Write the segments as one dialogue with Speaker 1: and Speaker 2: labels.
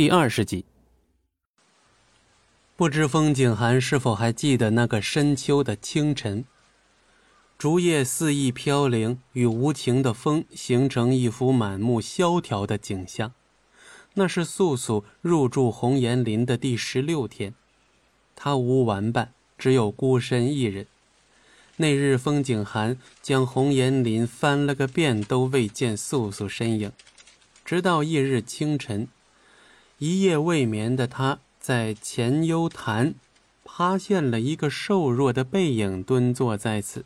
Speaker 1: 第二十集。不知风景寒是否还记得那个深秋的清晨，竹叶肆意飘零，与无情的风形成一幅满目萧条的景象。那是素素入住红岩林的第十六天，她无玩伴，只有孤身一人。那日风景寒将红岩林翻了个遍，都未见素素身影。直到翌日清晨，一夜未眠的他在前幽潭，发现了一个瘦弱的背影蹲坐在此。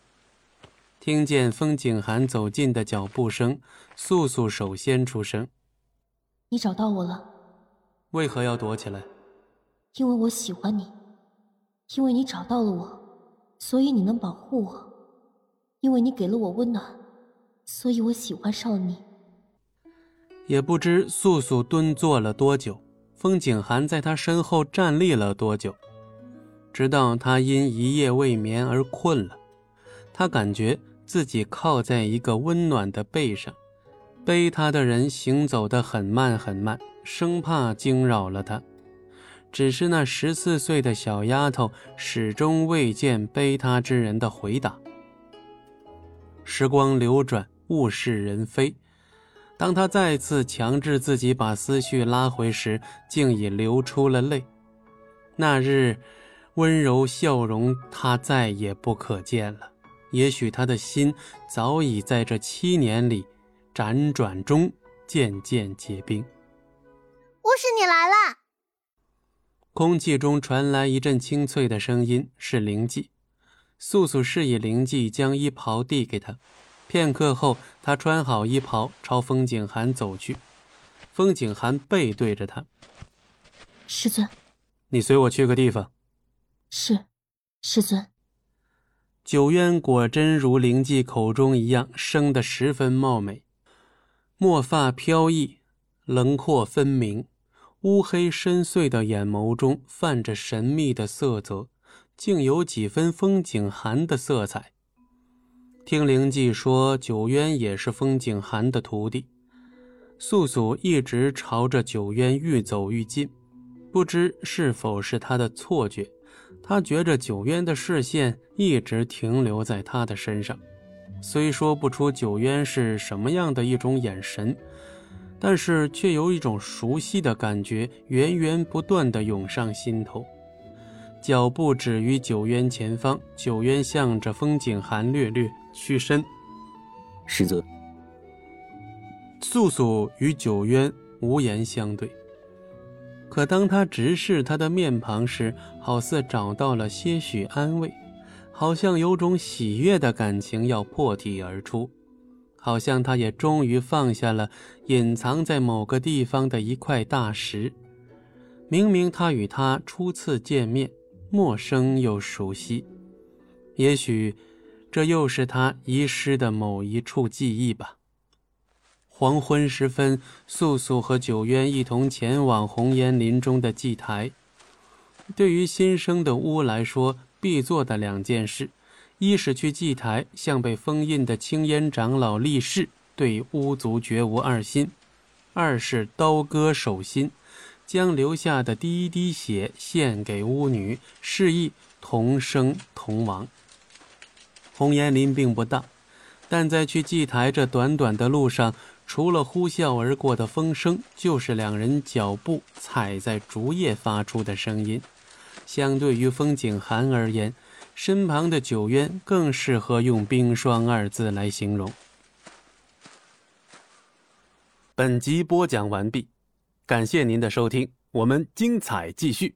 Speaker 1: 听见风景寒走近的脚步声，素素首先出声：“
Speaker 2: 你找到我了。
Speaker 1: 为何要躲起来？
Speaker 2: 因为我喜欢你，因为你找到了我。”所以你能保护我，因为你给了我温暖，所以我喜欢上了你。
Speaker 1: 也不知素素蹲坐了多久，风景寒在他身后站立了多久，直到他因一夜未眠而困了，他感觉自己靠在一个温暖的背上，背他的人行走得很慢很慢，生怕惊扰了他。只是那十四岁的小丫头始终未见背她之人的回答。时光流转，物是人非。当他再次强制自己把思绪拉回时，竟已流出了泪。那日温柔笑容，他再也不可见了。也许他的心早已在这七年里辗转中渐渐结冰。
Speaker 3: 巫师，你来了。
Speaker 1: 空气中传来一阵清脆的声音，是灵寂。素素示意灵寂将衣袍递给他。片刻后，他穿好衣袍，朝风景寒走去。风景寒背对着他：“
Speaker 2: 师尊，
Speaker 1: 你随我去个地方。”“
Speaker 2: 是，师尊。”
Speaker 1: 九渊果真如灵寂口中一样，生得十分貌美，墨发飘逸，轮廓分明。乌黑深邃的眼眸中泛着神秘的色泽，竟有几分风景寒的色彩。听灵寂说，九渊也是风景寒的徒弟。素素一直朝着九渊愈走愈近，不知是否是他的错觉，他觉着九渊的视线一直停留在他的身上，虽说不出九渊是什么样的一种眼神。但是却有一种熟悉的感觉源源不断的涌上心头。脚步止于九渊前方，九渊向着风景寒略略屈身。
Speaker 4: 实则。
Speaker 1: 素素与九渊无言相对。可当他直视他的面庞时，好似找到了些许安慰，好像有种喜悦的感情要破体而出。好像他也终于放下了隐藏在某个地方的一块大石。明明他与他初次见面，陌生又熟悉，也许这又是他遗失的某一处记忆吧。黄昏时分，素素和九渊一同前往红岩林中的祭台。对于新生的巫来说，必做的两件事。一是去祭台向被封印的青烟长老立誓，对巫族绝无二心；二是刀割手心，将留下的第一滴血献给巫女，示意同生同亡。红岩林并不大，但在去祭台这短短的路上，除了呼啸而过的风声，就是两人脚步踩在竹叶发出的声音。相对于风景寒而言，身旁的九渊更适合用“冰霜”二字来形容。本集播讲完毕，感谢您的收听，我们精彩继续。